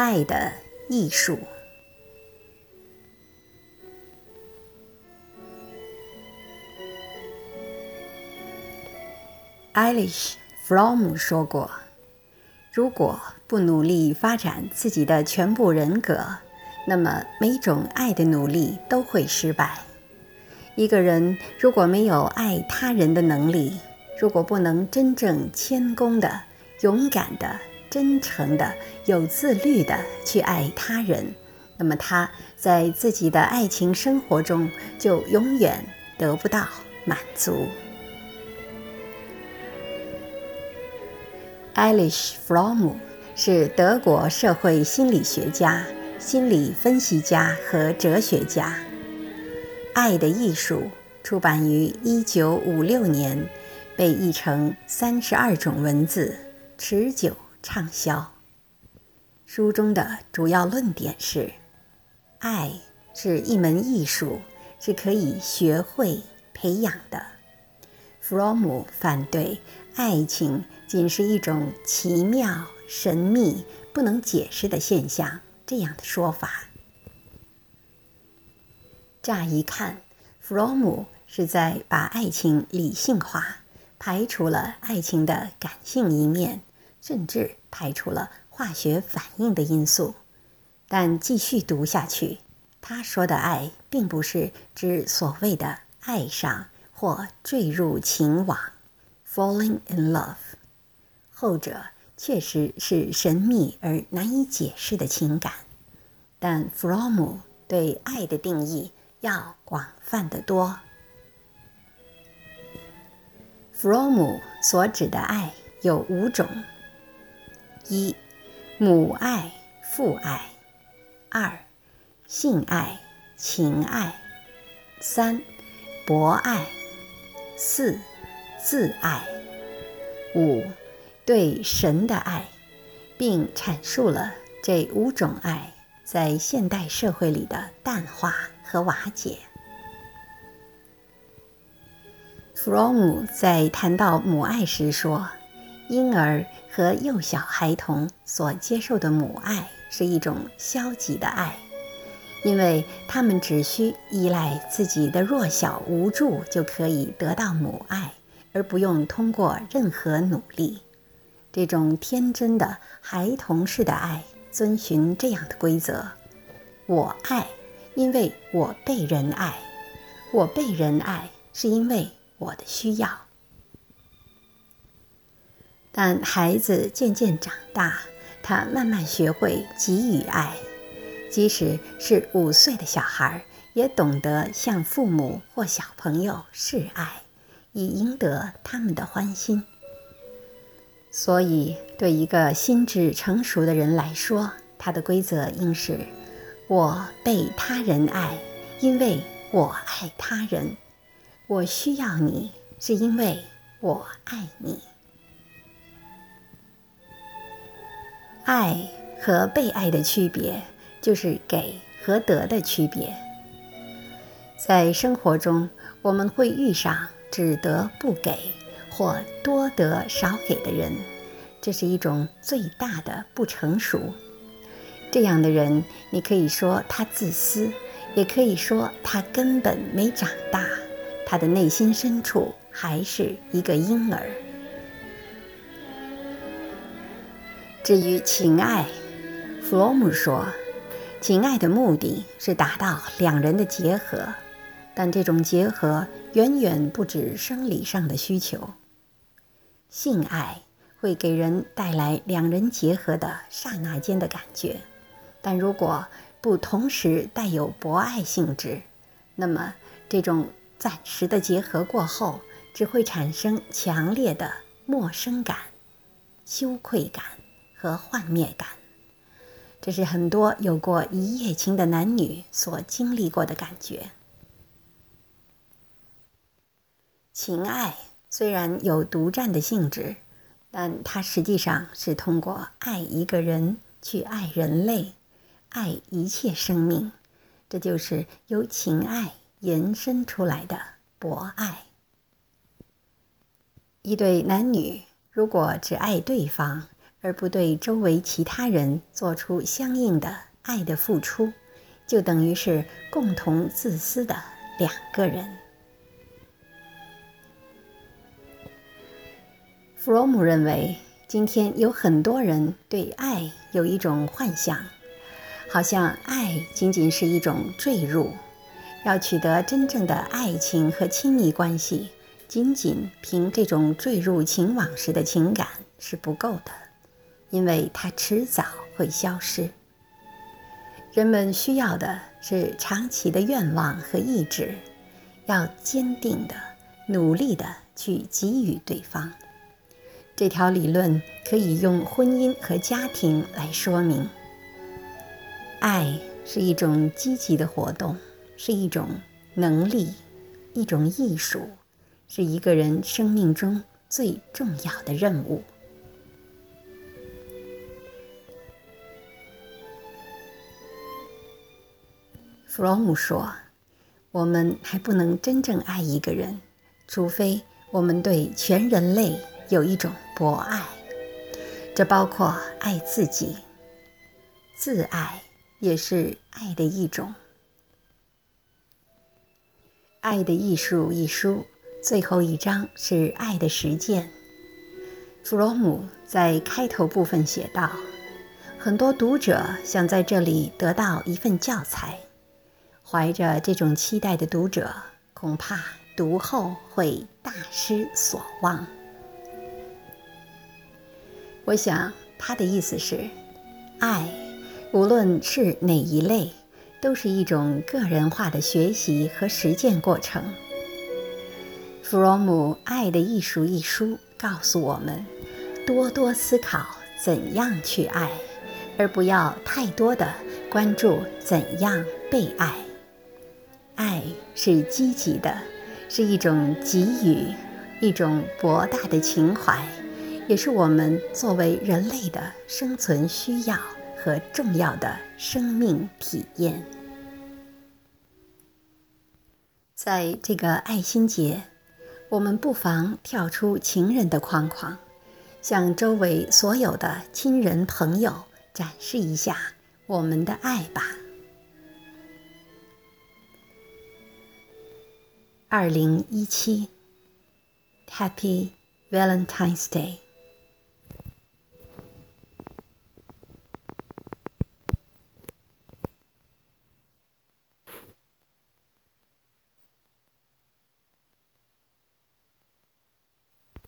爱的艺术。艾丽丝·弗洛姆说过：“如果不努力发展自己的全部人格，那么每种爱的努力都会失败。一个人如果没有爱他人的能力，如果不能真正谦恭的、勇敢的、真诚的、有自律的去爱他人，那么他在自己的爱情生活中就永远得不到满足。”艾丽丝·弗洛姆是德国社会心理学家、心理分析家和哲学家。《爱的艺术》出版于1956年，被译成三十二种文字，持久畅销。书中的主要论点是：爱是一门艺术，是可以学会培养的。弗洛姆反对爱情仅是一种奇妙、神秘、不能解释的现象这样的说法。乍一看，弗洛姆是在把爱情理性化，排除了爱情的感性一面，甚至排除了化学反应的因素。但继续读下去，他说的爱并不是指所谓的爱上。或坠入情网，falling in love，后者确实是神秘而难以解释的情感，但弗洛姆对爱的定义要广泛得多。弗洛姆所指的爱有五种：一、母爱、父爱；二、性爱、情爱；三、博爱。四，自爱；五，对神的爱，并阐述了这五种爱在现代社会里的淡化和瓦解。弗洛姆在谈到母爱时说：“婴儿和幼小孩童所接受的母爱是一种消极的爱。”因为他们只需依赖自己的弱小无助就可以得到母爱，而不用通过任何努力。这种天真的孩童式的爱遵循这样的规则：我爱，因为我被人爱；我被人爱，是因为我的需要。但孩子渐渐长大，他慢慢学会给予爱。即使是五岁的小孩，也懂得向父母或小朋友示爱，以赢得他们的欢心。所以，对一个心智成熟的人来说，他的规则应是：我被他人爱，因为我爱他人；我需要你，是因为我爱你。爱和被爱的区别。就是给和得的区别。在生活中，我们会遇上只得不给或多得少给的人，这是一种最大的不成熟。这样的人，你可以说他自私，也可以说他根本没长大，他的内心深处还是一个婴儿。至于情爱，弗洛姆说。情爱的目的是达到两人的结合，但这种结合远远不止生理上的需求。性爱会给人带来两人结合的刹那间的感觉，但如果不同时带有博爱性质，那么这种暂时的结合过后，只会产生强烈的陌生感、羞愧感和幻灭感。这是很多有过一夜情的男女所经历过的感觉。情爱虽然有独占的性质，但它实际上是通过爱一个人去爱人类，爱一切生命。这就是由情爱延伸出来的博爱。一对男女如果只爱对方，而不对周围其他人做出相应的爱的付出，就等于是共同自私的两个人。弗洛姆认为，今天有很多人对爱有一种幻想，好像爱仅仅是一种坠入，要取得真正的爱情和亲密关系，仅仅凭这种坠入情网时的情感是不够的，因为它迟早会消失。人们需要的是长期的愿望和意志，要坚定的、努力的去给予对方。这条理论可以用婚姻和家庭来说明。爱是一种积极的活动，是一种能力，一种艺术，是一个人生命中最重要的任务。弗洛姆说：“我们还不能真正爱一个人，除非我们对全人类。”有一种博爱，这包括爱自己，自爱也是爱的一种。《爱的艺术》一书最后一章是爱的实践。弗洛姆在开头部分写道：“很多读者想在这里得到一份教材，怀着这种期待的读者，恐怕读后会大失所望。”我想他的意思是，爱，无论是哪一类，都是一种个人化的学习和实践过程。弗洛姆《爱的艺术》一书告诉我们，多多思考怎样去爱，而不要太多的关注怎样被爱。爱是积极的，是一种给予，一种博大的情怀。也是我们作为人类的生存需要和重要的生命体验。在这个爱心节，我们不妨跳出情人的框框，向周围所有的亲人朋友展示一下我们的爱吧。二零一七，Happy Valentine's Day。